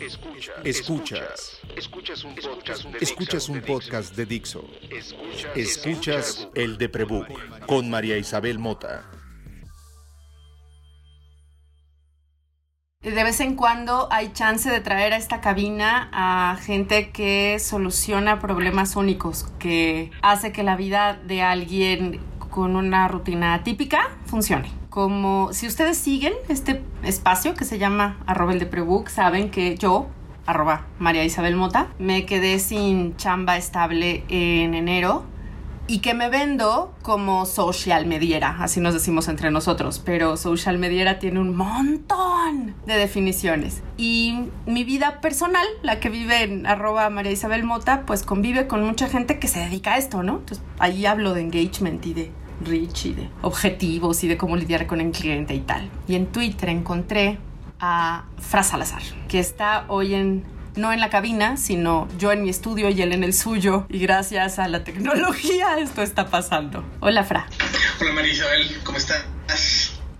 Escuchas. Escuchas. Escuchas un podcast de, Dixo. Escuchas el de Prebook con María Isabel Mota. De vez en cuando hay chance de traer a esta cabina a gente que soluciona problemas únicos, que hace que la vida de alguien con una rutina típica funcione como si ustedes siguen este espacio que se llama arroba el de prebook, saben que yo, arroba María Isabel Mota, me quedé sin chamba estable en enero y que me vendo como social mediera, así nos decimos entre nosotros, pero social mediera tiene un montón de definiciones. Y mi vida personal, la que vive en arroba María Isabel Mota, pues convive con mucha gente que se dedica a esto, ¿no? Entonces ahí hablo de engagement y de rich y de objetivos y de cómo lidiar con el cliente y tal. Y en Twitter encontré a Fra Salazar, que está hoy en no en la cabina, sino yo en mi estudio y él en el suyo. Y gracias a la tecnología esto está pasando. Hola, Fra. Hola, María Isabel, ¿cómo estás?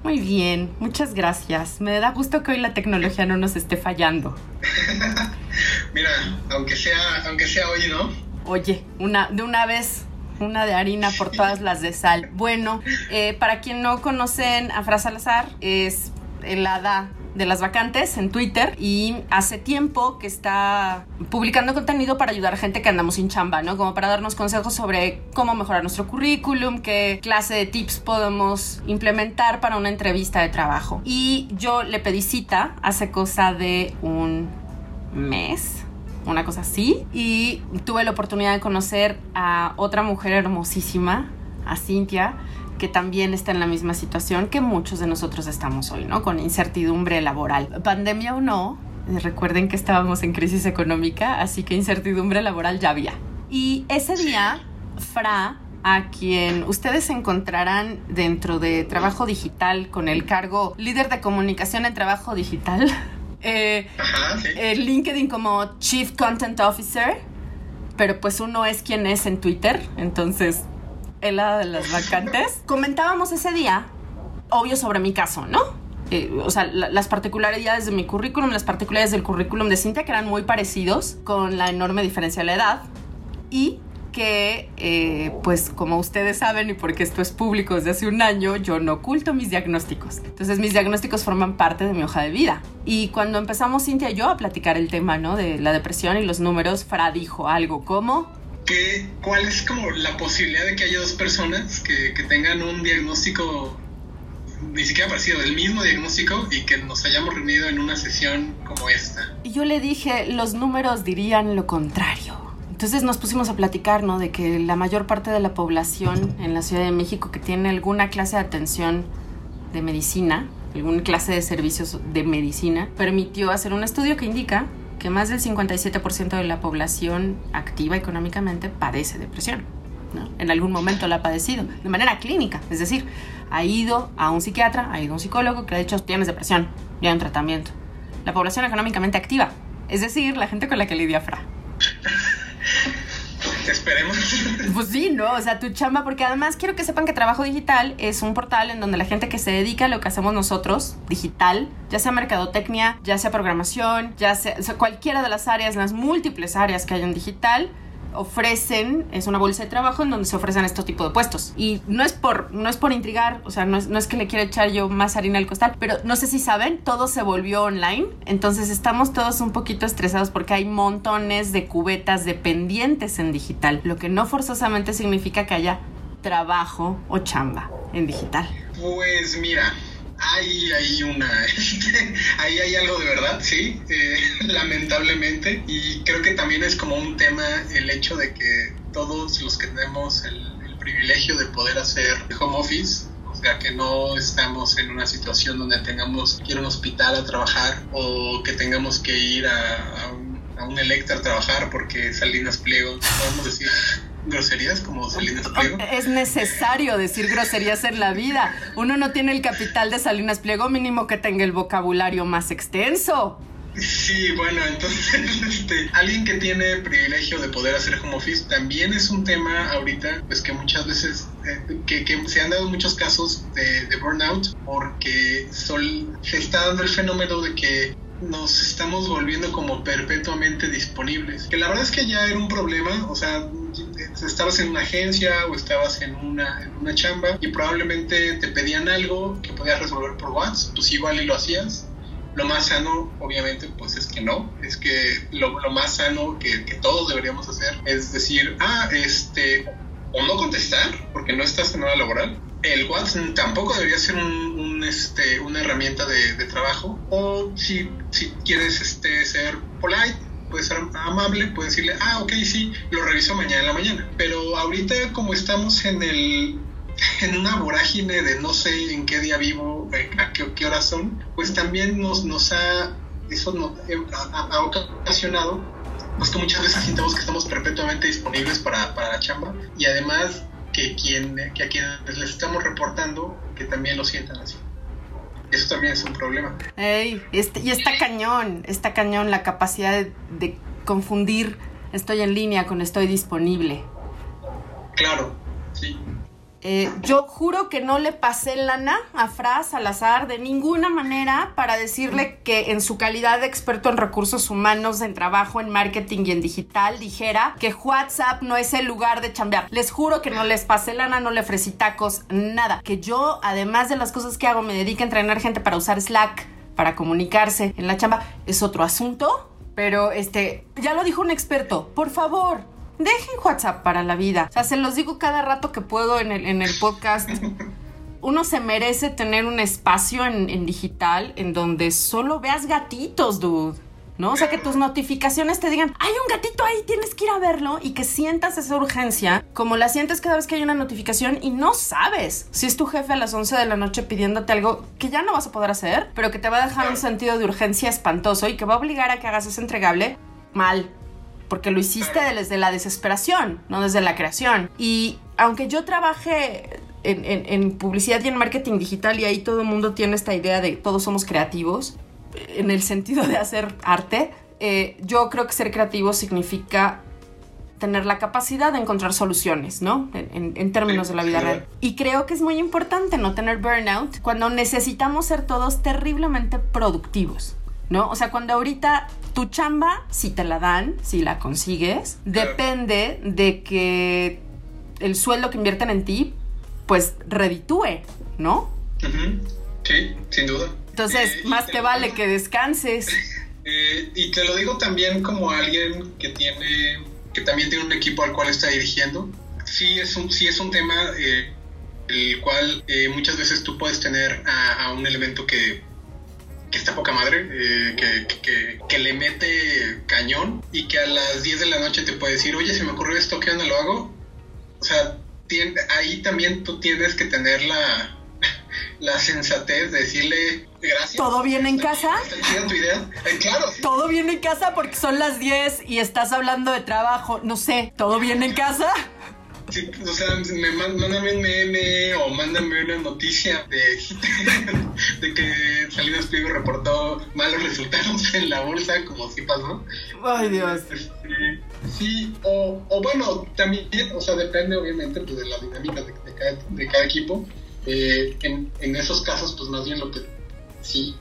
Muy bien, muchas gracias. Me da gusto que hoy la tecnología no nos esté fallando. Mira, aunque sea, aunque sea hoy, ¿no? Oye, una, de una vez una de harina por todas las de sal. Bueno, eh, para quien no conocen a Fra Salazar, es el hada de las vacantes en Twitter y hace tiempo que está publicando contenido para ayudar a gente que andamos sin chamba, ¿no? Como para darnos consejos sobre cómo mejorar nuestro currículum, qué clase de tips podemos implementar para una entrevista de trabajo. Y yo le pedí cita hace cosa de un mes una cosa así. Y tuve la oportunidad de conocer a otra mujer hermosísima, a Cintia, que también está en la misma situación que muchos de nosotros estamos hoy, ¿no? Con incertidumbre laboral. Pandemia o no, recuerden que estábamos en crisis económica, así que incertidumbre laboral ya había. Y ese día, Fra a quien ustedes encontrarán dentro de trabajo digital con el cargo líder de comunicación en trabajo digital, eh, el LinkedIn como Chief Content Officer, pero pues uno es quien es en Twitter, entonces el lado de las vacantes. Comentábamos ese día, obvio sobre mi caso, ¿no? Eh, o sea, las particularidades de mi currículum, las particularidades del currículum de Cintia, que eran muy parecidos, con la enorme diferencia de la edad. Y que, eh, pues como ustedes saben y porque esto es público desde hace un año, yo no oculto mis diagnósticos. Entonces mis diagnósticos forman parte de mi hoja de vida. Y cuando empezamos Cintia y yo a platicar el tema, ¿no? De la depresión y los números, Fra dijo algo como... ¿Qué, ¿Cuál es como la posibilidad de que haya dos personas que, que tengan un diagnóstico ni siquiera parecido, del mismo diagnóstico y que nos hayamos reunido en una sesión como esta? Y yo le dije, los números dirían lo contrario. Entonces nos pusimos a platicar, ¿no? De que la mayor parte de la población en la Ciudad de México que tiene alguna clase de atención de medicina, alguna clase de servicios de medicina, permitió hacer un estudio que indica que más del 57% de la población activa económicamente padece depresión. ¿no? En algún momento la ha padecido, de manera clínica. Es decir, ha ido a un psiquiatra, ha ido a un psicólogo que le ha dicho tienes depresión, ya un tratamiento. La población económicamente activa, es decir, la gente con la que lidia Fra. Esperemos. Pues sí, ¿no? O sea, tu chamba, porque además quiero que sepan que Trabajo Digital es un portal en donde la gente que se dedica a lo que hacemos nosotros, digital, ya sea mercadotecnia, ya sea programación, ya sea, sea cualquiera de las áreas, las múltiples áreas que hay en digital, ofrecen, es una bolsa de trabajo en donde se ofrecen este tipo de puestos. Y no es por, no es por intrigar, o sea, no es, no es que le quiera echar yo más harina al costal, pero no sé si saben, todo se volvió online, entonces estamos todos un poquito estresados porque hay montones de cubetas dependientes en digital, lo que no forzosamente significa que haya trabajo o chamba en digital. Pues mira, hay, hay una, ahí hay algo de verdad, sí, eh, lamentablemente. Y creo que también es como un tema el hecho de que todos los que tenemos el, privilegio de poder hacer home office, o sea, que no estamos en una situación donde tengamos que ir a un hospital a trabajar o que tengamos que ir a, un, a un Electra a trabajar porque Salinas Pliego, podemos decir groserías como Salinas Pliego. Es necesario decir groserías en la vida. Uno no tiene el capital de Salinas Pliego, mínimo que tenga el vocabulario más extenso. Sí, bueno, entonces este, alguien que tiene privilegio de poder hacer home office también es un tema ahorita, pues que muchas veces, eh, que, que, se han dado muchos casos de, de burnout porque sol, se está dando el fenómeno de que nos estamos volviendo como perpetuamente disponibles. Que la verdad es que ya era un problema, o sea, estabas en una agencia o estabas en una, en una chamba y probablemente te pedían algo que podías resolver por WhatsApp, pues igual y lo hacías. Lo más sano, obviamente, pues es que no. Es que lo, lo más sano que, que, todos deberíamos hacer es decir, ah, este, o no contestar, porque no estás en hora laboral. El WhatsApp tampoco debería ser un, este, una herramienta de, de, trabajo. O si, si quieres este, ser polite, puedes ser amable, puedes decirle, ah, ok, sí, lo reviso mañana en la mañana. Pero ahorita como estamos en el en una vorágine de no sé en qué día vivo, eh, a qué, qué horas son, pues también nos, nos ha, eso nos, eh, ocasionado pues que muchas veces sintamos que estamos perpetuamente disponibles para, para la chamba y además que, quien, que a quienes les estamos reportando que también lo sientan así. Eso también es un problema. Ey, este, y está cañón, está cañón la capacidad de, de confundir estoy en línea con estoy disponible. Claro, sí. Eh, yo juro que no le pasé lana a Fra Salazar de ninguna manera para decirle que en su calidad de experto en recursos humanos, en trabajo, en marketing y en digital, dijera que WhatsApp no es el lugar de chambear. Les juro que no les pasé lana, no le ofrecí tacos, nada. Que yo, además de las cosas que hago, me dedico a entrenar gente para usar Slack, para comunicarse en la chamba, es otro asunto. Pero este, ya lo dijo un experto, por favor, dejen WhatsApp para la vida. O sea, se los digo cada rato que puedo en el, en el podcast. Uno se merece tener un espacio en, en, digital en donde solo veas gatitos, dude. ¿No? O sea, que tus notificaciones te digan, hay un gatito ahí, tienes que ir a verlo y que sientas esa urgencia, como la sientes cada vez que hay una notificación y no sabes si es tu jefe a las 11 de la noche pidiéndote algo que ya no vas a poder hacer, pero que te va a dejar un sentido de urgencia espantoso y que va a obligar a que hagas ese entregable mal porque lo hiciste desde la desesperación, no desde la creación. Y aunque yo trabajé en, en, en, publicidad y en marketing digital y ahí todo el mundo tiene esta idea de todos somos creativos, en el sentido de hacer arte, eh, yo creo que ser creativo significa tener la capacidad de encontrar soluciones, ¿no? En, en términos de la vida real. Y creo que es muy importante no tener burnout cuando necesitamos ser todos terriblemente productivos. ¿No? O sea, cuando ahorita tu chamba, si te la dan, si la consigues, depende de que el sueldo que invierten en ti, pues reditúe, ¿no? Sí, sin duda. Entonces, eh, más te, te vale que descanses. Eh, y te lo digo también como alguien que tiene, que también tiene un equipo al cual está dirigiendo. Sí es un, sí es un tema eh, el cual eh, muchas veces tú puedes tener a, a un elemento que que está poca madre, eh, que, que, que, le mete cañón y que a las 10 de la noche te puede decir, oye, se me ocurrió esto, ¿qué onda lo hago? O sea, ahí también tú tienes que tener la, la sensatez de decirle gracias. ¿Todo bien en casa? ¿Está tu idea? Eh, claro. Sí. ¿Todo bien en casa? Porque son las 10 y estás hablando de trabajo. No sé, ¿todo bien en casa? Sí, o sea, me, mándame un meme o mándame una noticia de, de que Salinas Pliego reportó malos resultados en la bolsa, como si pasó. Ay, Dios. Este, sí, o, o, bueno, también, o sea, depende obviamente pues, de la dinámica de, de, cada, de cada, equipo. Eh, en, en, esos casos, pues más bien lo que sí,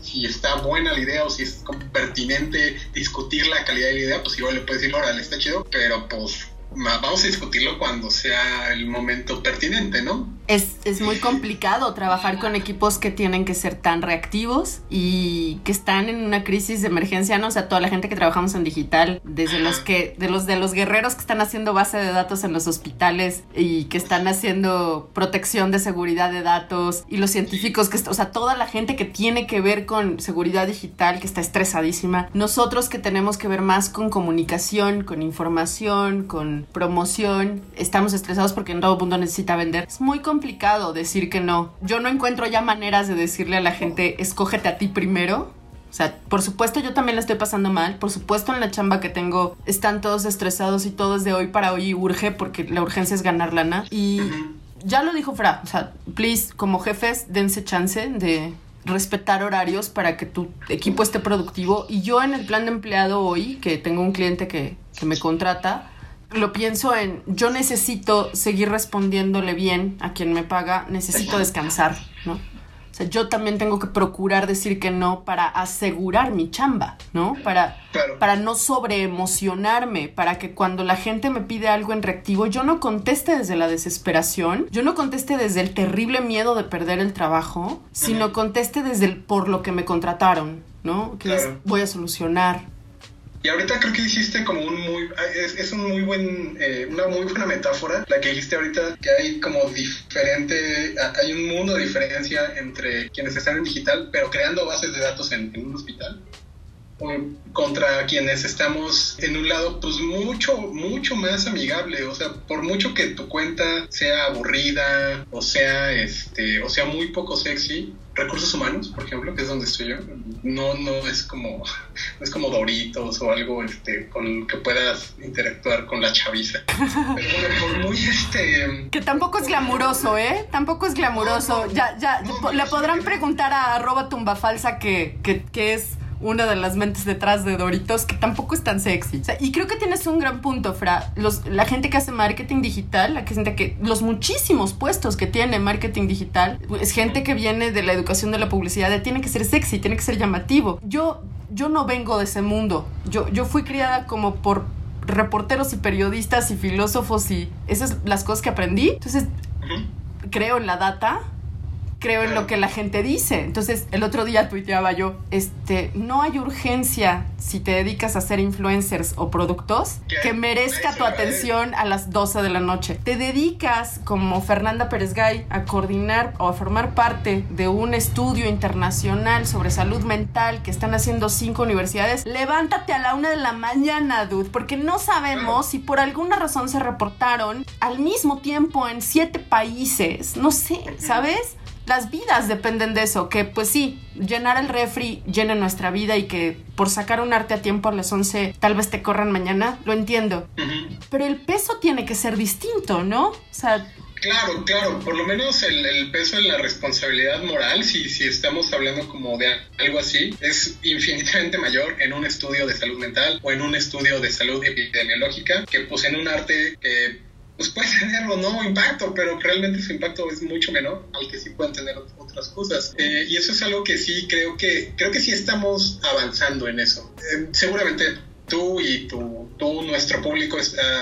si está buena la idea o si es como pertinente discutir la calidad de la idea, pues igual le puedes decir, órale, está chido, pero pues vamos a discutirlo cuando sea el momento pertinente, ¿no? Es, es, muy complicado trabajar con equipos que tienen que ser tan reactivos y que están en una crisis de emergencia, ¿no? O sea, toda la gente que trabajamos en digital, desde los que, de los de los guerreros que están haciendo base de datos en los hospitales y que están haciendo protección de seguridad de datos y los científicos que, o sea, toda la gente que tiene que ver con seguridad digital que está estresadísima. Nosotros que tenemos que ver más con comunicación, con información, con promoción, estamos estresados porque todo el mundo necesita vender. Es muy complicado complicado decir que no. Yo no encuentro ya maneras de decirle a la gente, escógete a ti primero. O sea, por supuesto yo también la estoy pasando mal. Por supuesto en la chamba que tengo están todos estresados y todo es de hoy para hoy y urge porque la urgencia es ganar lana. Y ya lo dijo Fra, o sea, please, como jefes, dense chance de respetar horarios para que tu equipo esté productivo. Y yo en el plan de empleado hoy, que tengo un cliente que, que me contrata, lo pienso en, yo necesito seguir respondiéndole bien a quien me paga, necesito descansar, ¿no? O sea, yo también tengo que procurar decir que no para asegurar mi chamba, ¿no? Para, para no sobreemocionarme, para que cuando la gente me pide algo en reactivo, yo no conteste desde la desesperación, yo no conteste desde el terrible miedo de perder el trabajo, sino conteste desde el por lo que me contrataron, ¿no? Que es voy a solucionar y ahorita creo que hiciste como un muy, es, un muy buen, eh, una muy buena metáfora la que dijiste ahorita, que hay como diferente, hay un mundo de diferencia entre quienes están en digital, pero creando bases de datos en, un hospital contra quienes estamos en un lado pues mucho mucho más amigable. O sea por mucho que tu cuenta sea aburrida o sea este o sea muy poco sexy recursos humanos, por ejemplo, que es donde estoy yo, no, no es como, es como Doritos o algo este, con que puedas interactuar con la chaviza. Pero bueno, por muy este. Que tampoco es glamuroso, ¿eh? Tampoco es glamuroso. ya, ya, le podrán preguntar a arroba tumbafalsa que, que, que es una de las mentes detrás de Doritos, que tampoco es tan sexy. y creo que tienes un gran punto, Fra. Los, la gente que hace marketing digital, la gente que los muchísimos puestos que tiene marketing digital, es gente que viene de la educación de la publicidad, de tiene que ser sexy, tiene que ser llamativo. Yo, yo no vengo de ese mundo. Yo, yo fui criada como por reporteros y periodistas y filósofos y esas son las cosas que aprendí. Entonces, creo en la data creo en lo que la gente dice. Entonces, el otro día tuiteaba yo, este, no hay urgencia si te dedicas a ser influencers o productos que merezca tu atención a las 12 de la noche. Te dedicas, como Fernanda Pérez Gay, a coordinar o a formar parte de un estudio internacional sobre salud mental que están haciendo cinco universidades. Levántate a la una de la mañana, dude, porque no sabemos si por alguna razón se reportaron al mismo tiempo en siete países. No sé, ¿sabes? Las vidas dependen de eso, que pues sí, llenar el refri llena nuestra vida y que por sacar un arte a tiempo a las 11 tal vez te corran mañana, lo entiendo. Pero el peso tiene que ser distinto, ¿no? O sea... Claro, claro, por lo menos el, peso de la responsabilidad moral, si, si estamos hablando como de algo así, es infinitamente mayor en un estudio de salud mental o en un estudio de salud epidemiológica que pues en un arte que pues puede tener o no impacto, pero realmente su impacto es mucho menor al que sí pueden tener otras cosas. Eh, y eso es algo que sí creo que, creo que sí estamos avanzando en eso. Eh, seguramente tú y tu, tú, nuestro público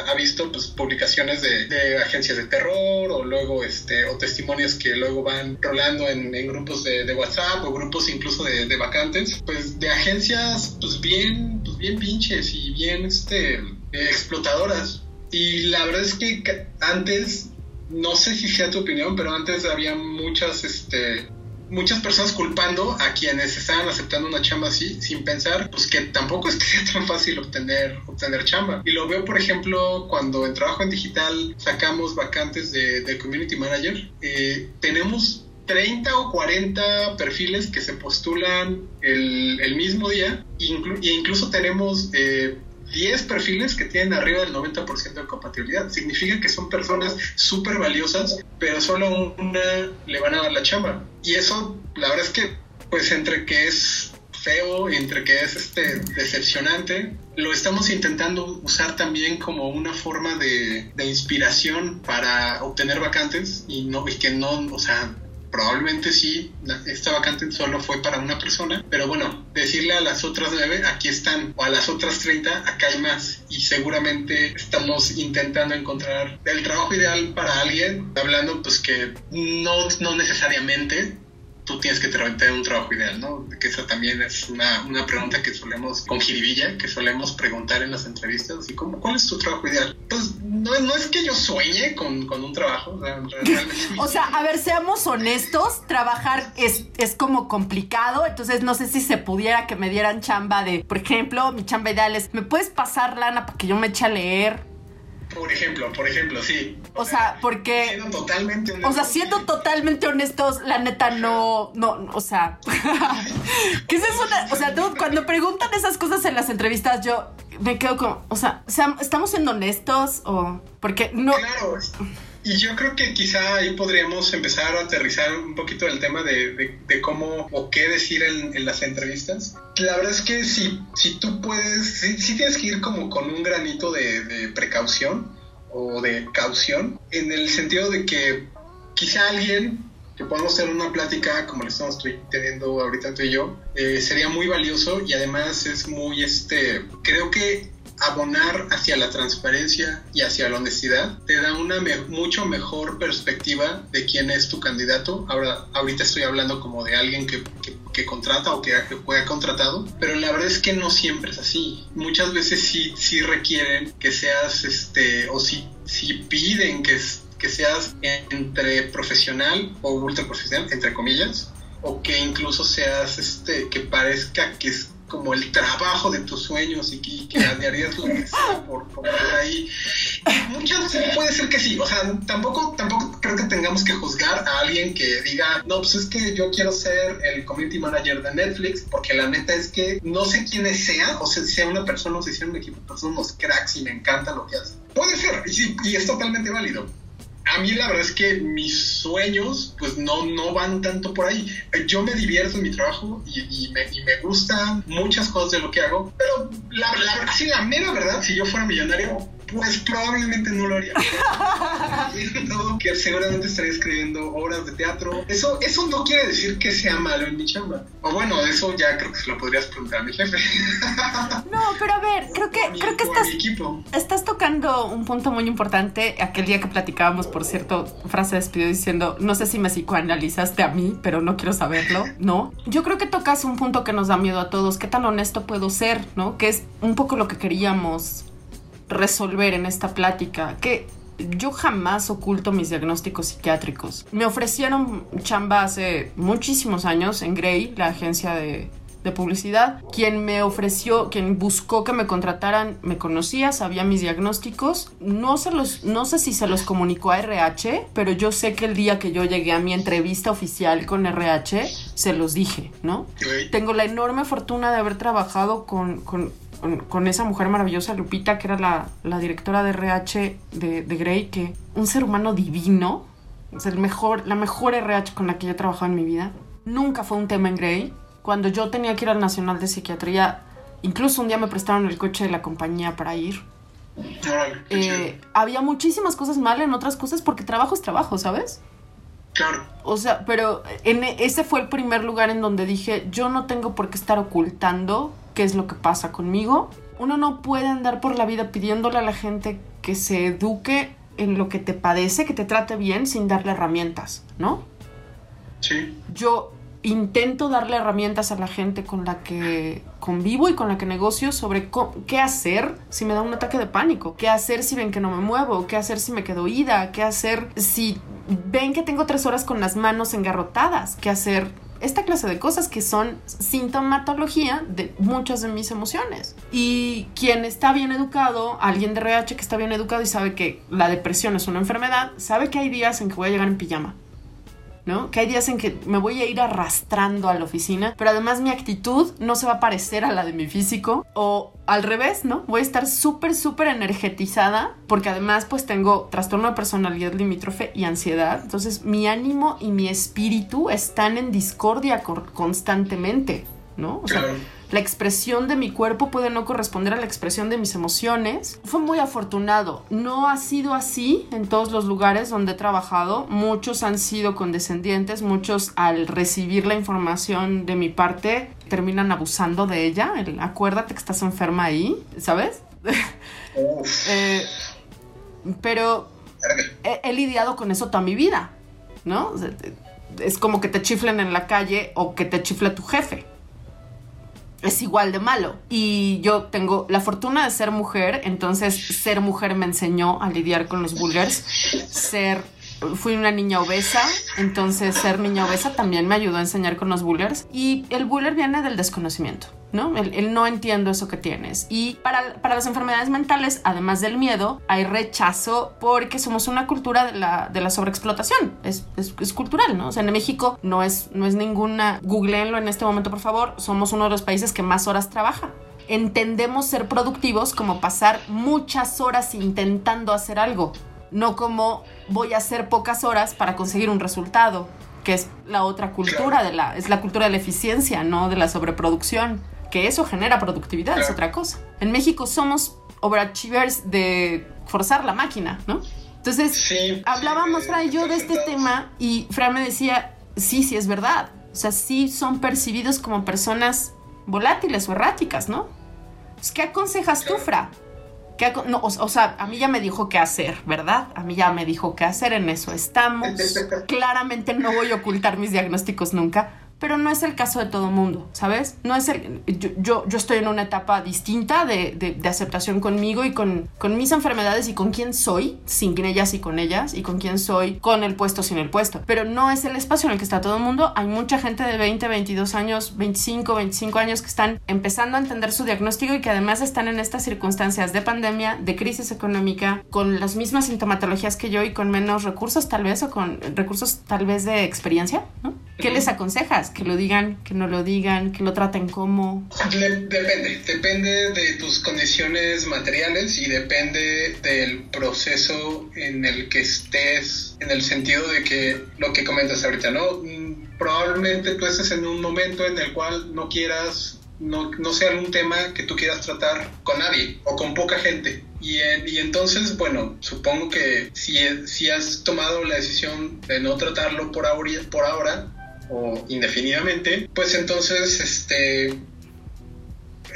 ha visto pues, publicaciones de, agencias de terror o luego este, o testimonios que luego van rolando en, grupos de, WhatsApp o grupos incluso de, vacantes, pues de agencias pues bien, pues bien pinches y bien este, explotadoras y la verdad es que antes, no sé si sea tu opinión, pero antes había muchas, este, muchas personas culpando a quienes estaban aceptando una chamba así, sin pensar, pues que tampoco es que sea tan fácil obtener, obtener chamba. Y lo veo, por ejemplo, cuando en trabajo en digital sacamos vacantes de, community manager, eh, tenemos 30 o 40 perfiles que se postulan el, mismo día, e incluso tenemos eh, 10 perfiles que tienen arriba del 90% de compatibilidad. Significa que son personas súper valiosas, pero solo una le van a dar la chamba. Y eso, la verdad es que, pues entre que es feo, entre que es este decepcionante, lo estamos intentando usar también como una forma de, de inspiración para obtener vacantes y no y que no, o sea, probablemente sí, esta vacante solo fue para una persona, pero bueno, decirle a las otras nueve, aquí están, o a las otras 30, acá hay más, y seguramente estamos intentando encontrar el trabajo ideal para alguien, hablando pues que no, no necesariamente tú tienes que tener un trabajo ideal, ¿no? Que esa también es una, una pregunta que solemos, con jiribilla, que solemos preguntar en las entrevistas, así como, ¿cuál es tu trabajo ideal? Pues no, no es que yo sueñe con, con un trabajo, o sea, o sea, a ver, seamos honestos, trabajar es, es como complicado, entonces no sé si se pudiera que me dieran chamba de, por ejemplo, mi chamba ideal es, ¿me puedes pasar lana para que yo me eche a leer? Por ejemplo, por ejemplo, sí. O sea, porque. Siendo totalmente honestos. O sea, siendo totalmente honestos, la neta no. No, o sea. ¿Qué es eso? O sea, cuando preguntan esas cosas en las entrevistas, yo me quedo como. O sea, ¿estamos siendo honestos? O. Porque no. Claro. Y yo creo que quizá ahí podríamos empezar a aterrizar un poquito el tema de, cómo o qué decir en, las entrevistas. La verdad es que si, si tú puedes, si, tienes que ir como con un granito de, precaución o de caución, en el sentido de que quizá alguien que podamos tener una plática como la estamos teniendo ahorita tú y yo, eh, sería muy valioso y además es muy, este, creo que abonar hacia la transparencia y hacia la honestidad te da una mucho mejor perspectiva de quién es tu candidato. Ahora, ahorita estoy hablando como de alguien que, que, contrata o que, que fue contratado, pero la verdad es que no siempre es así. Muchas veces sí, sí requieren que seas, este, o sí, sí piden que, que seas entre profesional o ultra profesional, entre comillas, o que incluso seas, este, que parezca que es como el trabajo de tus sueños y que, que harías lo por, por ahí. Muchas veces puede ser que sí, o sea, tampoco, tampoco creo que tengamos que juzgar a alguien que diga, no, pues es que yo quiero ser el community manager de Netflix, porque la neta es que no sé quiénes sea, o sea, si sea una persona o si sea un equipo, pues son unos cracks y me encanta lo que hacen. Puede ser, y, y es totalmente válido a mí la verdad es que mis sueños pues no, no van tanto por ahí. Yo me divierto en mi trabajo y, me, y me, gustan muchas cosas de lo que hago, pero la, la, sí, la mera verdad, si yo fuera millonario, pues probablemente no lo haría. que seguramente estaría escribiendo obras de teatro. Eso, eso no quiere decir que sea malo en mi chamba. O bueno, eso ya creo que se lo podrías preguntar a mi jefe. no, pero a ver, creo que, creo que estás, estás tocando un punto muy importante. Aquel día que platicábamos, por cierto, frase despidió diciendo, no sé si me psicoanalizaste a mí, pero no quiero saberlo, ¿no? Yo creo que tocas un punto que nos da miedo a todos. ¿Qué tan honesto puedo ser, no? Que es un poco lo que queríamos resolver en esta plática, que yo jamás oculto mis diagnósticos psiquiátricos. Me ofrecieron chamba hace muchísimos años en Grey, la agencia de, publicidad. Quien me ofreció, quien buscó que me contrataran, me conocía, sabía mis diagnósticos. No, se los, no sé si se los comunicó a RH, pero yo sé que el día que yo llegué a mi entrevista oficial con RH, se los dije, ¿no? Tengo la enorme fortuna de haber trabajado con con, esa mujer maravillosa, Lupita, que era la, directora de RH de, de, Grey, que un ser humano divino, el mejor, la mejor RH con la que yo he trabajado en mi vida. Nunca fue un tema en Grey. Cuando yo tenía que ir al Nacional de Psiquiatría, incluso un día me prestaron el coche de la compañía para ir. Eh, había muchísimas cosas mal en otras cosas porque trabajo es trabajo, ¿sabes? Claro. O sea, pero en e, ese fue el primer lugar en donde dije, yo no tengo por qué estar ocultando qué es lo que pasa conmigo. Uno no puede andar por la vida pidiéndole a la gente que se eduque en lo que te padece, que te trate bien sin darle herramientas, ¿no? Sí. Yo intento darle herramientas a la gente con la que convivo y con la que negocio sobre qué hacer si me da un ataque de pánico, qué hacer si ven que no me muevo, qué hacer si me quedo ida, qué hacer si ven que tengo tres horas con las manos engarrotadas, qué hacer esta clase de cosas que son sintomatología de muchas de mis emociones. Y quien está bien educado, alguien de RH que está bien educado y sabe que la depresión es una enfermedad, sabe que hay días en que voy a llegar en pijama ¿no? Que hay días en que me voy a ir arrastrando a la oficina, pero además mi actitud no se va a parecer a la de mi físico o al revés, ¿no? Voy a estar súper, súper energetizada porque además pues tengo trastorno de personalidad limítrofe y ansiedad. Entonces mi ánimo y mi espíritu están en discordia constantemente, ¿no? O sea, la expresión de mi cuerpo puede no corresponder a la expresión de mis emociones. Fue muy afortunado. No ha sido así en todos los lugares donde he trabajado. Muchos han sido condescendientes, muchos al recibir la información de mi parte terminan abusando de ella. acuérdate que estás enferma ahí, ¿sabes? Eh, pero he, lidiado con eso toda mi vida, ¿no? Es como que te chiflen en la calle o que te chifle tu jefe es igual de malo. Y yo tengo la fortuna de ser mujer, entonces ser mujer me enseñó a lidiar con los bullers, ser fui una niña obesa, entonces ser niña obesa también me ayudó a enseñar con los bullers. Y el buller viene del desconocimiento, ¿no? El, no entiendo eso que tienes. Y para, para, las enfermedades mentales, además del miedo, hay rechazo porque somos una cultura de la, de la sobreexplotación. Es, es, cultural, ¿no? O sea, en México no es, no es ninguna... Googleenlo en este momento, por favor. Somos uno de los países que más horas trabaja entendemos ser productivos como pasar muchas horas intentando hacer algo no como voy a hacer pocas horas para conseguir un resultado, que es la otra cultura de la es la cultura de la eficiencia, no de la sobreproducción, que eso genera productividad, es otra cosa. En México somos overachievers de forzar la máquina, ¿no? Entonces, hablábamos Fran y yo de este tema y Fran me decía, sí, sí es verdad. O sea, sí son percibidos como personas volátiles o erráticas, ¿no? Pues, ¿Qué aconsejas tú, Fra? o, sea, a mí ya me dijo qué hacer, ¿verdad? A mí ya me dijo qué hacer, en eso estamos. Claramente no voy a ocultar mis diagnósticos nunca, pero no es el caso de todo mundo, ¿sabes? No es el, yo, yo, estoy en una etapa distinta de, de, aceptación conmigo y con, con, mis enfermedades y con quién soy, sin ellas y con ellas, y con quién soy con el puesto, sin el puesto. Pero no es el espacio en el que está todo el mundo. Hay mucha gente de 20, 22 años, 25, 25 años que están empezando a entender su diagnóstico y que además están en estas circunstancias de pandemia, de crisis económica, con las mismas sintomatologías que yo y con menos recursos tal vez o con recursos tal vez de experiencia, ¿no? ¿Qué les aconsejas? ¿Que lo digan, que no lo digan, que lo traten como? depende, depende de tus condiciones materiales y depende del proceso en el que estés, en el sentido de que lo que comentas ahorita, ¿no? Mm, probablemente tú estés en un momento en el cual no quieras no, no, sea un tema que tú quieras tratar con nadie o con poca gente. Y, y entonces, bueno, supongo que si, si has tomado la decisión de no tratarlo por ahora, por ahora o indefinidamente, pues entonces este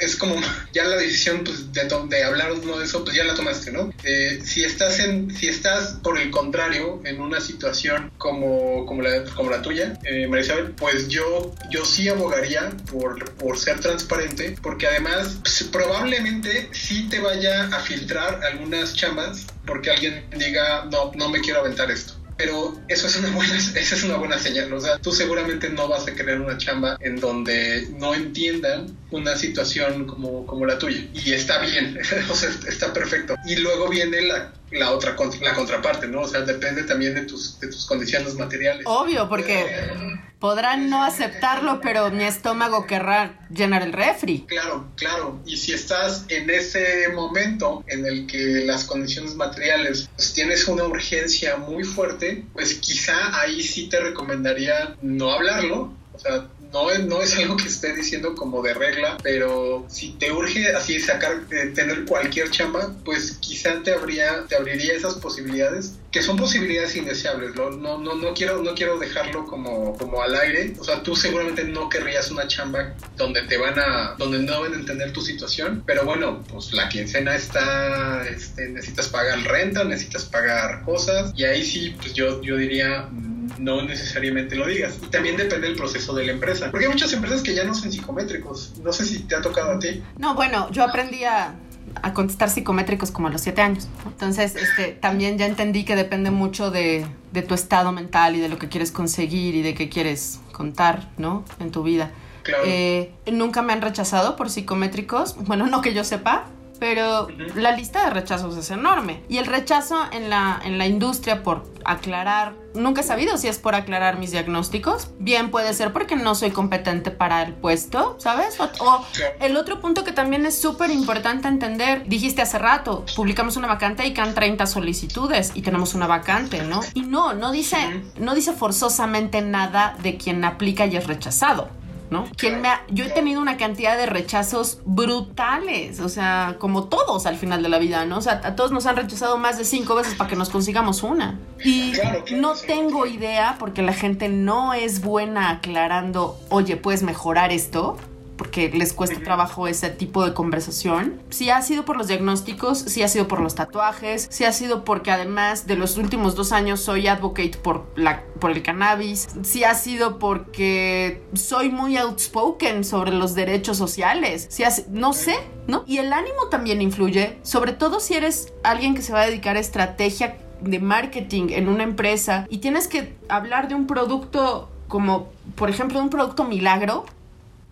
es como ya la decisión pues, de, de hablar uno de eso, pues ya la tomaste, ¿no? Eh, si, estás en, si estás, por el contrario, en una situación como, como, la, como la tuya, eh, Marisabel, pues yo, yo sí abogaría por, por ser transparente, porque además pues, probablemente sí te vaya a filtrar algunas chambas porque alguien diga, no, no me quiero aventar esto pero eso es una buena, esa es una buena señal. O sea, tú seguramente no vas a querer una chamba en donde no entiendan una situación como, como la tuya. Y está bien, o sea, está perfecto. Y luego viene la la otra la contraparte, ¿no? O sea, depende también de tus, de tus condiciones materiales. Obvio, porque podrán no aceptarlo, pero mi estómago querrá llenar el refri. Claro, claro. Y si estás en ese momento en el que las condiciones materiales pues, tienes una urgencia muy fuerte, pues quizá ahí sí te recomendaría no hablarlo. O sea, no no es algo que esté diciendo como de regla, pero si te urge así sacar, eh, tener cualquier chamba, pues quizá te, habría, te abriría esas posibilidades, que son posibilidades indeseables. No, no, no, no, quiero, no quiero dejarlo como, como al aire. O sea, tú seguramente no querrías una chamba donde te van a, donde no van a entender tu situación, pero bueno, pues la quincena está, este, necesitas pagar renta, necesitas pagar cosas, y ahí sí, pues yo, yo diría no necesariamente lo digas. Y también depende del proceso de la empresa. Porque hay muchas empresas que ya no son psicométricos. No sé si te ha tocado a ti. No, bueno, yo aprendí a, contestar psicométricos como a los siete años. Entonces, este, también ya entendí que depende mucho de, tu estado mental y de lo que quieres conseguir y de qué quieres contar, ¿no? En tu vida. Claro. Eh, nunca me han rechazado por psicométricos. Bueno, no que yo sepa, pero la lista de rechazos es enorme. Y el rechazo en la, en la industria por aclarar, nunca he sabido si es por aclarar mis diagnósticos. Bien puede ser porque no soy competente para el puesto, ¿sabes? O, el otro punto que también es súper importante entender, dijiste hace rato, publicamos una vacante y quedan 30 solicitudes y tenemos una vacante, ¿no? Y no, no dice, no dice forzosamente nada de quien aplica y es rechazado. ¿No? me yo he tenido una cantidad de rechazos brutales, o sea, como todos al final de la vida, ¿no? O sea, a todos nos han rechazado más de cinco veces para que nos consigamos una. Y no tengo idea porque la gente no es buena aclarando, oye, puedes mejorar esto porque les cuesta trabajo ese tipo de conversación. Si ha sido por los diagnósticos, si ha sido por los tatuajes, si ha sido porque además de los últimos dos años soy advocate por, la, por el cannabis, si ha sido porque soy muy outspoken sobre los derechos sociales, si no sé, ¿no? Y el ánimo también influye, sobre todo si eres alguien que se va a dedicar a estrategia de marketing en una empresa y tienes que hablar de un producto como, por ejemplo, un producto milagro,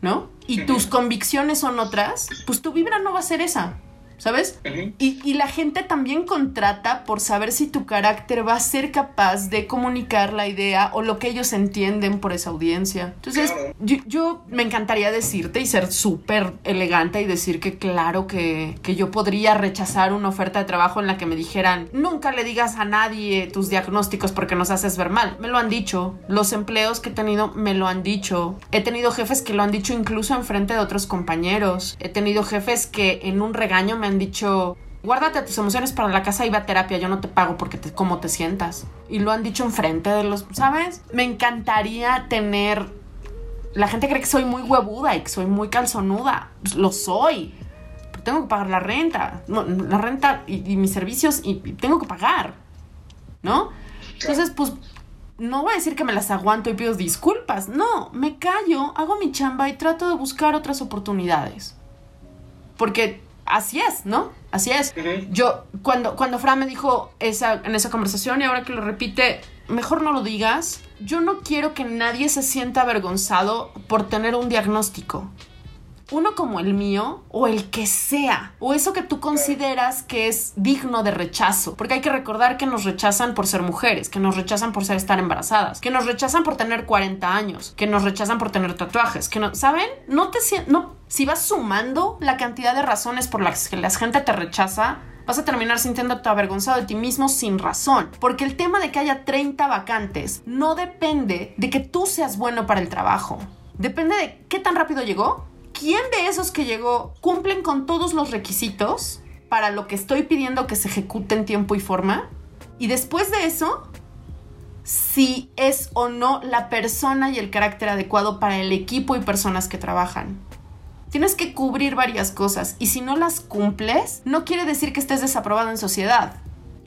¿no? Y tus convicciones son otras, pues tu vibra no va a ser esa. ¿Sabes? y, y, la gente también contrata por saber si tu carácter va a ser capaz de comunicar la idea o lo que ellos entienden por esa audiencia. Entonces, yo, me encantaría decirte y ser súper elegante y decir que claro que, que yo podría rechazar una oferta de trabajo en la que me dijeran, nunca le digas a nadie tus diagnósticos porque nos haces ver mal. Me lo han dicho. Los empleos que he tenido me lo han dicho. He tenido jefes que lo han dicho incluso en frente de otros compañeros. He tenido jefes que en un regaño me han dicho, guárdate tus emociones para la casa y ve a terapia, yo no te pago porque te, cómo te sientas. Y lo han dicho enfrente de los, ¿sabes? Me encantaría tener... La gente cree que soy muy huevuda y que soy muy calzonuda. Pues lo soy. Pero tengo que pagar la renta. la renta y, mis servicios y, y tengo que pagar. ¿No? Entonces, pues no voy a decir que me las aguanto y pido disculpas. No, me callo, hago mi chamba y trato de buscar otras oportunidades. Porque así es, ¿no? Así es. Yo, cuando, cuando Fran me dijo esa, en esa conversación y ahora que lo repite, mejor no lo digas. Yo no quiero que nadie se sienta avergonzado por tener un diagnóstico uno como el mío o el que sea, o eso que tú consideras que es digno de rechazo, porque hay que recordar que nos rechazan por ser mujeres, que nos rechazan por ser estar embarazadas, que nos rechazan por tener 40 años, que nos rechazan por tener tatuajes, que no, ¿saben? No te no si vas sumando la cantidad de razones por las que la gente te rechaza, vas a terminar sintiéndote avergonzado de ti mismo sin razón. Porque el tema de que haya 30 vacantes no depende de que tú seas bueno para el trabajo. Depende de qué tan rápido llegó, ¿quién de esos que llegó cumplen con todos los requisitos para lo que estoy pidiendo que se ejecute en tiempo y forma? Y después de eso, si es o no la persona y el carácter adecuado para el equipo y personas que trabajan. Tienes que cubrir varias cosas y si no las cumples, no quiere decir que estés desaprobado en sociedad.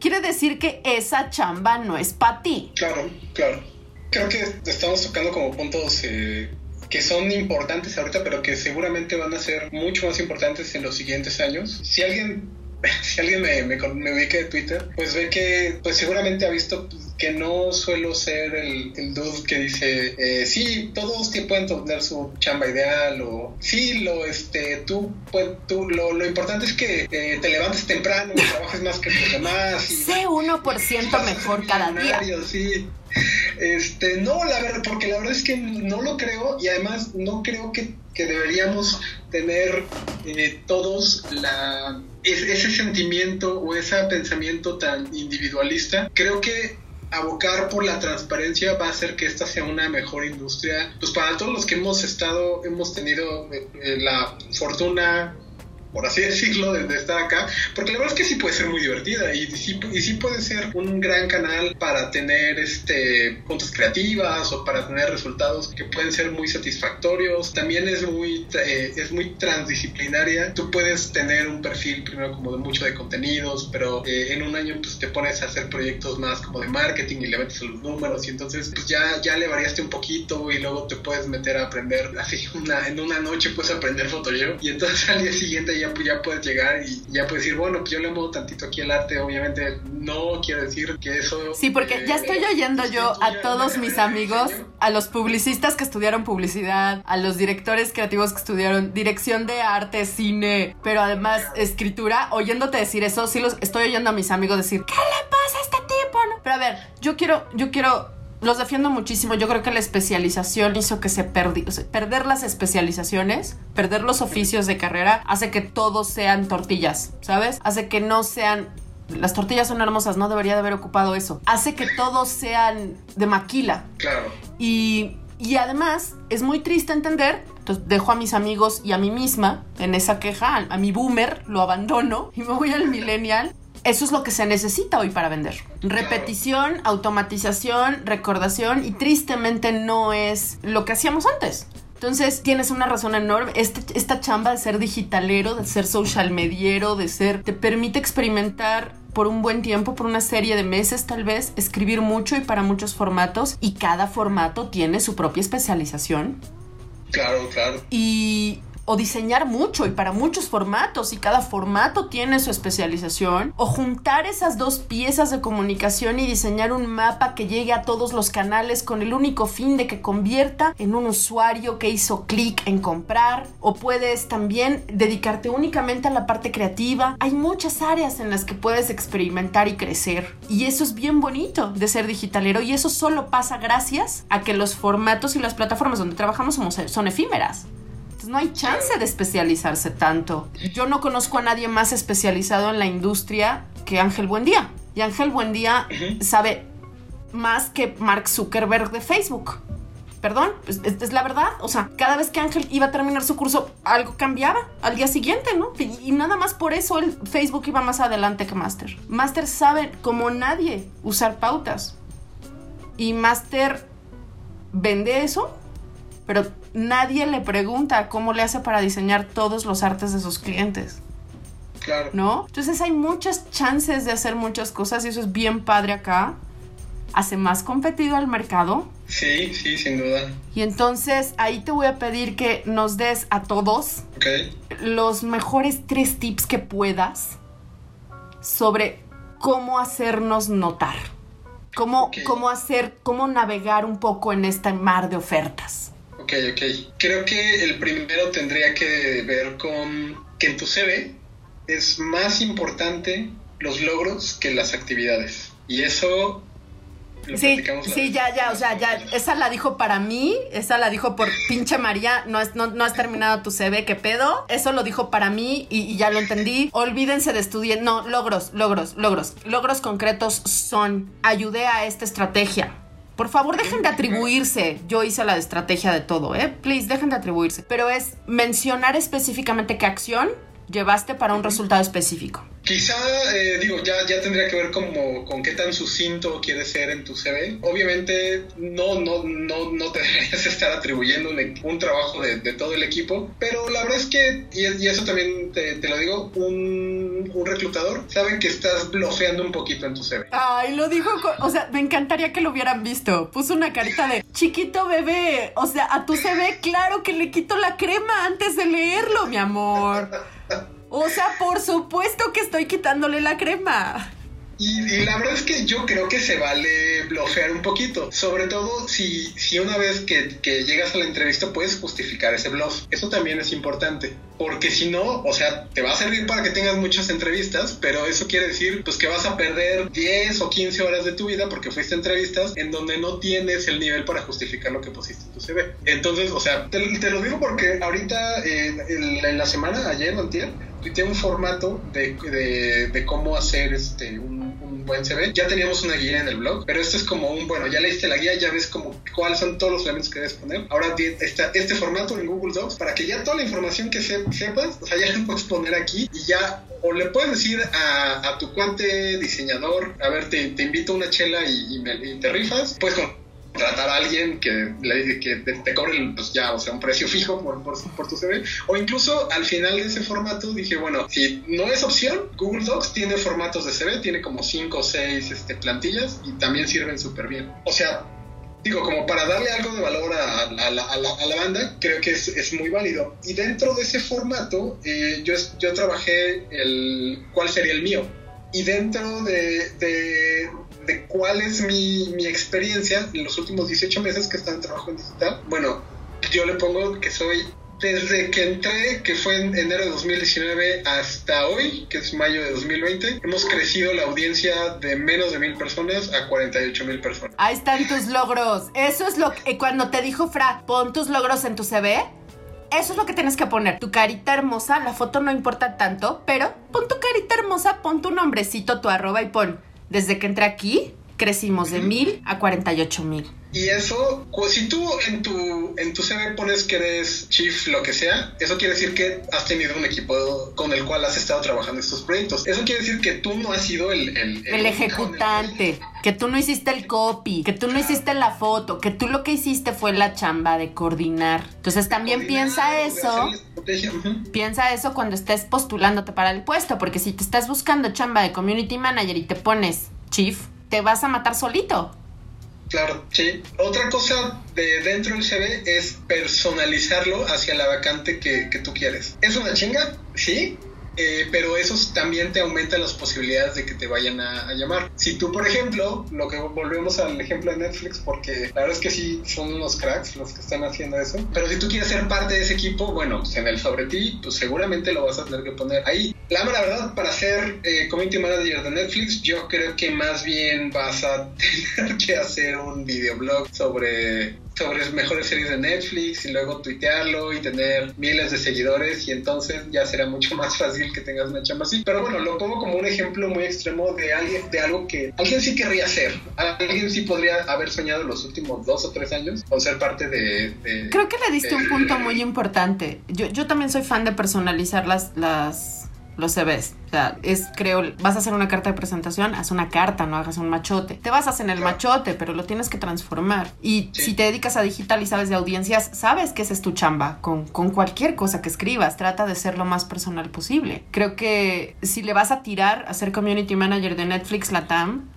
Quiere decir que esa chamba no es para ti. Claro, claro. Creo que estamos tocando como puntos eh, que son importantes ahorita, pero que seguramente van a ser mucho más importantes en los siguientes años. Si alguien si alguien me, me, me ubica de Twitter, pues ve que pues seguramente ha visto que no suelo ser el, el dude que dice, eh, sí, todos pueden tener su chamba ideal o sí, lo, este, tú, pues, tú lo, lo importante es que eh, te levantes temprano y trabajes más que los demás. Y, sé 1% mejor cada día. Sí. Este, no, la verdad, porque la verdad es que no lo creo y además no creo que, deberíamos tener eh, todos la, ese sentimiento o ese pensamiento tan individualista. Creo que abocar por la transparencia va a hacer que esta sea una mejor industria. Pues para todos los que hemos estado, hemos tenido eh, eh, la fortuna por así decirlo, de, estar acá, porque la verdad es que sí puede ser muy divertida y sí, y sí puede ser un gran canal para tener este puntos creativas o para tener resultados que pueden ser muy satisfactorios. También es muy, eh, es muy transdisciplinaria. Tú puedes tener un perfil primero como de mucho de contenidos, pero eh, en un año pues te pones a hacer proyectos más como de marketing y le metes los números y entonces pues ya, ya le variaste un poquito y luego te puedes meter a aprender así una, en una noche puedes aprender Photoshop y entonces al día siguiente ya, pues, ya puedes llegar y ya puedes decir, bueno, pues yo le muevo tantito aquí el arte, obviamente no quiero decir que eso... Sí, porque ya estoy oyendo yo a todos mis amigos, a los publicistas que estudiaron publicidad, a los directores creativos que estudiaron dirección de arte, cine, pero además escritura, oyéndote decir eso, sí los estoy oyendo a mis amigos decir, ¿qué le pasa a este tipo? Pero a ver, yo quiero, yo quiero los defiendo muchísimo. Yo creo que la especialización hizo que se perdió. perder las especializaciones, perder los oficios de carrera, hace que todos sean tortillas, ¿sabes? Hace que no sean. Las tortillas son hermosas, no debería de haber ocupado eso. Hace que todos sean de maquila. Claro. Y, y además, es muy triste entender entonces dejo a mis amigos y a mí misma en esa queja, a, mi boomer lo abandono y me voy al millennial eso es lo que se necesita hoy para vender. Repetición, automatización, recordación y tristemente no es lo que hacíamos antes. Entonces tienes una razón enorme. Este, esta chamba de ser digitalero, de ser social mediero, de ser, te permite experimentar por un buen tiempo, por una serie de meses tal vez, escribir mucho y para muchos formatos y cada formato tiene su propia especialización. Claro, claro. Y o diseñar mucho y para muchos formatos y cada formato tiene su especialización, o juntar esas dos piezas de comunicación y diseñar un mapa que llegue a todos los canales con el único fin de que convierta en un usuario que hizo clic en comprar, o puedes también dedicarte únicamente a la parte creativa. Hay muchas áreas en las que puedes experimentar y crecer, y eso es bien bonito de ser digitalero, y eso solo pasa gracias a que los formatos y las plataformas donde trabajamos son efímeras no hay chance de especializarse tanto. Yo no conozco a nadie más especializado en la industria que Ángel Buendía. Y Ángel Buendía sabe más que Mark Zuckerberg de Facebook. perdón, es, es, la verdad. O sea, cada vez que Ángel iba a terminar su curso, algo cambiaba al día siguiente, ¿no? Y, y nada más por eso el Facebook iba más adelante que Master. Master sabe como nadie usar pautas. Y Master vende eso, pero nadie le pregunta cómo le hace para diseñar todos los artes de sus clientes. Claro. ¿No? Entonces hay muchas chances de hacer muchas cosas y eso es bien padre acá. Hace más competido al mercado. Sí, sí, sin duda. Y entonces ahí te voy a pedir que nos des a todos okay. los mejores tres tips que puedas sobre cómo hacernos notar. Cómo, okay. cómo hacer, cómo navegar un poco en este mar de ofertas. Ok, ok. Creo que el primero tendría que ver con que en tu CV es más importante los logros que las actividades. Y eso sí, sí, ya, ya, o sea, ya, esa la dijo para mí, esa la dijo por pinche María, no, es, no, no has terminado tu CV, ¿qué pedo? Eso lo dijo para mí y, y ya lo entendí. Olvídense de estudiar, no, logros, logros, logros. Logros concretos son, ayudé a esta estrategia. Por favor, dejen de atribuirse. Yo hice la estrategia de todo, ¿eh? Please, dejen de atribuirse. Pero es mencionar específicamente qué acción llevaste para un resultado específico. Quizá, eh, digo, ya, ya tendría que ver como con qué tan sucinto quieres ser en tu CV. Obviamente no, no, no, no te deberías estar atribuyendo un, un trabajo de, de, todo el equipo, pero la verdad es que, y, y eso también te, te, lo digo, un, un reclutador sabe que estás bloqueando un poquito en tu CV. Ay, lo dijo, con, o sea, me encantaría que lo hubieran visto. Puso una carita de chiquito bebé, o sea, a tu CV, claro que le quito la crema antes de leerlo, mi amor. O sea, por supuesto que estoy quitándole la crema. Y, la verdad es que yo creo que se vale bloquear un poquito, sobre todo si, si una vez que, llegas a la entrevista puedes justificar ese blog. Eso también es importante, porque si no, o sea, te va a servir para que tengas muchas entrevistas, pero eso quiere decir pues que vas a perder 10 o 15 horas de tu vida porque fuiste a entrevistas en donde no tienes el nivel para justificar lo que pusiste en tu CV. Entonces, o sea, te, lo digo porque ahorita eh, en, la semana, ayer antier, tuiteé un formato de, de, cómo hacer este un buen CV. Ya teníamos una guía en el blog, pero esto es como un, bueno, ya leíste la guía, ya ves como cuáles son todos los elementos que debes poner. Ahora está este formato en Google Docs para que ya toda la información que sepas, o sea, ya la puedes poner aquí y ya, o le puedes decir a, a tu cuate diseñador, a ver, te, invito a una chela y, y, me, y te rifas, pues con tratar a alguien que le dice que te, te cobre pues ya, o sea, un precio fijo por, por, por, tu CV. O incluso al final de ese formato dije, bueno, si no es opción, Google Docs tiene formatos de CV, tiene como 5 o 6 este, plantillas y también sirven súper bien. O sea, digo, como para darle algo de valor a, la, banda, creo que es, es, muy válido. Y dentro de ese formato, eh, yo, yo trabajé el cuál sería el mío. Y dentro de, de, de cuál es mi, mi, experiencia en los últimos 18 meses que estaba en trabajo en digital. Bueno, yo le pongo que soy desde que entré, que fue en enero de 2019 hasta hoy, que es mayo de 2020, hemos crecido la audiencia de menos de mil personas a 48 mil personas. Ahí están tus logros. Eso es lo que cuando te dijo Fra, pon tus logros en tu CV. Eso es lo que tienes que poner. Tu carita hermosa, la foto no importa tanto, pero pon tu carita hermosa, pon tu nombrecito, tu arroba y pon desde que entré aquí, crecimos de mil a 48 mil. Y eso, pues, si tú en tu, en tu CV pones que eres chief, lo que sea, eso quiere decir que has tenido un equipo con el cual has estado trabajando estos proyectos. Eso quiere decir que tú no has sido el... El, el, el ejecutante, el... que tú no hiciste el copy, que tú no hiciste la foto, que tú lo que hiciste fue la chamba de coordinar. Entonces también piensa eso, uh -huh. piensa eso cuando estés postulándote para el puesto, porque si te estás buscando chamba de community manager y te pones chief, te vas a matar solito. Claro, sí. Otra cosa de dentro del CV es personalizarlo hacia la vacante que, que tú quieres. ¿Es una chinga? Sí, eh, pero eso también te aumenta las posibilidades de que te vayan a, llamar. Si tú, por ejemplo, lo que volvemos al ejemplo de Netflix, porque la verdad es que sí son unos cracks los que están haciendo eso, pero si tú quieres ser parte de ese equipo, bueno, pues en el sobre ti, pues seguramente lo vas a tener que poner ahí. La verdad, para ser eh, community manager de Netflix, yo creo que más bien vas a tener que hacer un videoblog sobre sobre mejores series de Netflix y luego tuitearlo y tener miles de seguidores y entonces ya será mucho más fácil que tengas una chamba así. Pero bueno, lo pongo como un ejemplo muy extremo de alguien, de algo que alguien sí querría hacer. Alguien sí podría haber soñado los últimos dos o tres años con ser parte de... Creo que le diste un punto muy importante. Yo, yo también soy fan de personalizar las... las los CVs. O sea, es, creo, vas a hacer una carta de presentación, haz una carta, no hagas un machote. Te basas en el machote, pero lo tienes que transformar. Y si te dedicas a digital y sabes de audiencias, sabes que esa es tu chamba. Con, con cualquier cosa que escribas, trata de ser lo más personal posible. Creo que si le vas a tirar a ser community manager de Netflix Latam,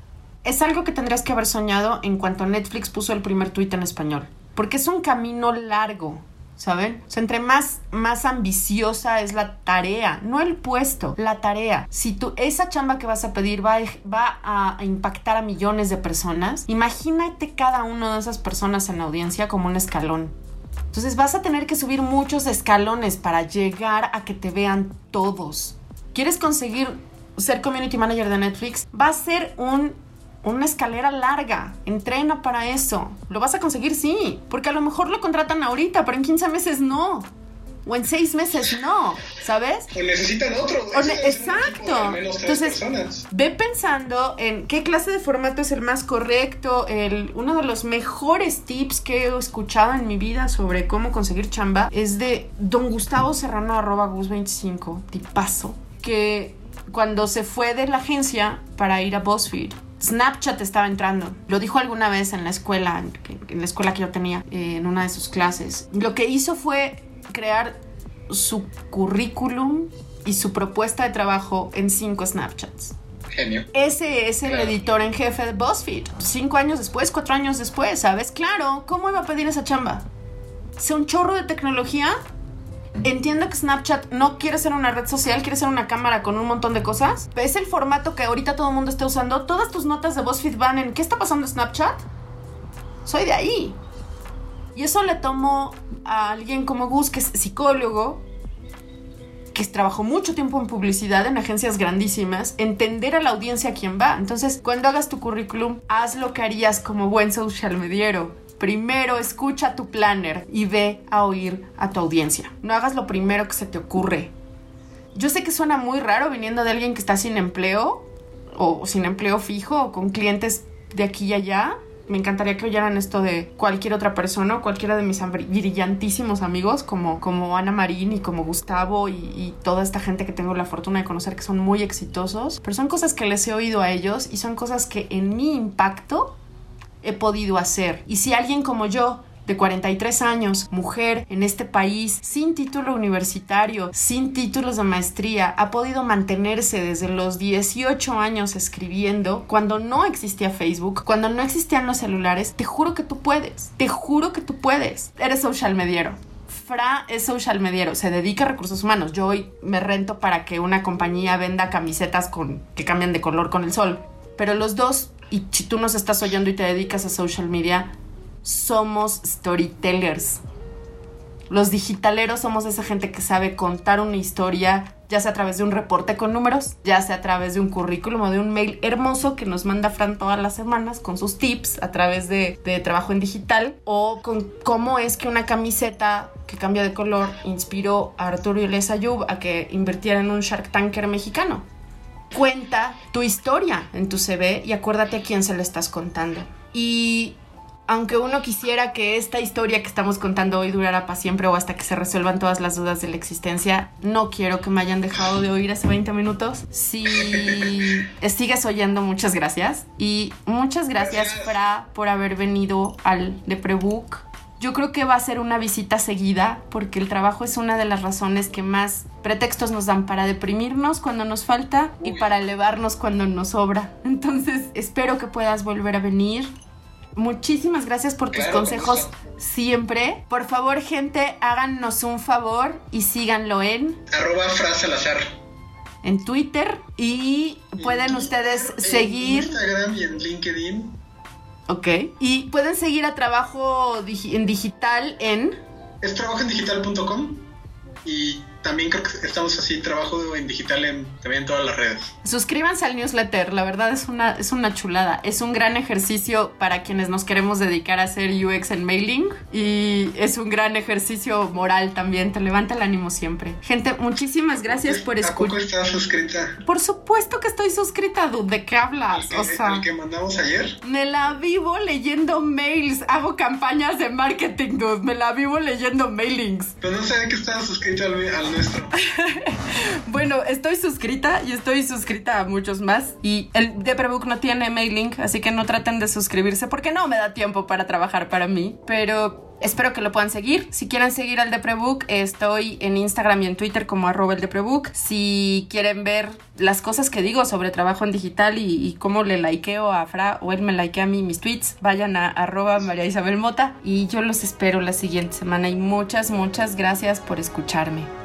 es algo que tendrías que haber soñado en cuanto Netflix puso el primer tweet en español. Porque es un camino largo ¿saben? O entre más, más ambiciosa es la tarea, no el puesto, la tarea. Si tú, esa chamba que vas a pedir va, va a impactar a millones de personas, imagínate cada una de esas personas en la audiencia como un escalón. Entonces vas a tener que subir muchos escalones para llegar a que te vean todos. ¿Quieres conseguir ser community manager de Netflix? Va a ser un una escalera larga. Entrena para eso. ¿Lo vas a conseguir? Sí. Porque a lo mejor lo contratan ahorita, pero en 15 meses no. O en 6 meses no, ¿sabes? O necesitan otro. exacto. Entonces, ve pensando en qué clase de formato es el más correcto. El, uno de los mejores tips que he escuchado en mi vida sobre cómo conseguir chamba es de don Gustavo Serrano, arroba Gus25, tipazo, que cuando se fue de la agencia para ir a BuzzFeed, Snapchat estaba entrando. Lo dijo alguna vez en la escuela, en la escuela que yo tenía, eh, en una de sus clases. Lo que hizo fue crear su currículum y su propuesta de trabajo en cinco Snapchats. Genio. Ese es el editor en jefe de BuzzFeed. Cinco años después, cuatro años después, ¿sabes? Claro, ¿cómo iba a pedir esa chamba? ¿Sea un chorro de tecnología? Entiendo que Snapchat no quiere ser una red social, quiere ser una cámara con un montón de cosas. Es el formato que ahorita todo el mundo está usando. Todas tus notas de BuzzFeed van en ¿qué está pasando Snapchat? Soy de ahí. Y eso le tomo a alguien como Gus, que es psicólogo, que trabajó mucho tiempo en publicidad en agencias grandísimas, entender a la audiencia a quién va. Entonces, cuando hagas tu currículum, haz lo que harías como buen social mediero Primero escucha tu planner y ve a oír a tu audiencia. No hagas lo primero que se te ocurre. Yo sé que suena muy raro viniendo de alguien que está sin empleo o sin empleo fijo o con clientes de aquí y allá. Me encantaría que oyeran esto de cualquier otra persona o cualquiera de mis brillantísimos amigos como, como Ana Marín y como Gustavo y, y toda esta gente que tengo la fortuna de conocer que son muy exitosos. Pero son cosas que les he oído a ellos y son cosas que en mi impacto he podido hacer. Y si alguien como yo de 43 años, mujer en este país, sin título universitario, sin títulos de maestría, ha podido mantenerse desde los 18 años escribiendo cuando no existía Facebook, cuando no existían los celulares, te juro que tú puedes, te juro que tú puedes. Eres social mediero. Fra es social mediero, se dedica a recursos humanos. Yo hoy me rento para que una compañía venda camisetas con, que cambian de color con el sol. Pero los dos y si tú nos estás oyendo y te dedicas a social media, somos storytellers. Los digitaleros somos esa gente que sabe contar una historia, ya sea a través de un reporte con números, ya sea a través de un currículum o de un mail hermoso que nos manda Fran todas las semanas con sus tips a través de, de trabajo en digital, o con cómo es que una camiseta que cambia de color inspiró a Arturo y Ayub a que invirtiera en un Shark Tanker mexicano cuenta tu historia en tu CV y acuérdate a quién se lo estás contando. Y aunque uno quisiera que esta historia que estamos contando hoy durara para siempre o hasta que se resuelvan todas las dudas de la existencia, no quiero que me hayan dejado de oír hace 20 minutos. Si sigues oyendo, muchas gracias. Y muchas gracias, Fra, por haber venido al The Prebook. Yo creo que va a ser una visita seguida porque el trabajo es una de las razones que más pretextos nos dan para deprimirnos cuando nos falta y para elevarnos cuando nos sobra. Entonces espero que puedas volver a venir. Muchísimas gracias por tus consejos siempre. Por favor, gente, háganos un favor y síganlo en arroba frasalazar en Twitter y pueden ustedes seguir en Instagram y en LinkedIn Ok. Y pueden seguir a trabajo en digital en... Es trabajoendigital.com y también creo que estamos así, trabajo en digital en también en todas las redes. Suscríbanse al newsletter, la verdad es una, es una chulada. Es un gran ejercicio para quienes nos queremos dedicar a hacer UX en mailing y es un gran ejercicio moral también, te levanta el ánimo siempre. Gente, muchísimas gracias por escuchar. estás suscrita? Por supuesto que estoy suscrita, dude, ¿de qué hablas? o sea, el que mandamos ayer. Me la vivo leyendo mails, hago campañas de marketing, dude, me la vivo leyendo mailings. Pero no sé que estabas suscrita al, bueno, estoy suscrita y estoy suscrita a muchos más y el de Prebook no tiene mailing, así que no traten de suscribirse porque no me da tiempo para trabajar para mí, pero Espero que lo puedan seguir. Si quieren seguir al Deprebook, estoy en Instagram y en Twitter como arroba el Deprebook. Si quieren ver las cosas que digo sobre trabajo en digital y, cómo le likeo a Fra o él me likea a mí mis tweets, vayan a arroba María Isabel Mota y yo los espero la siguiente semana y muchas, muchas gracias por escucharme.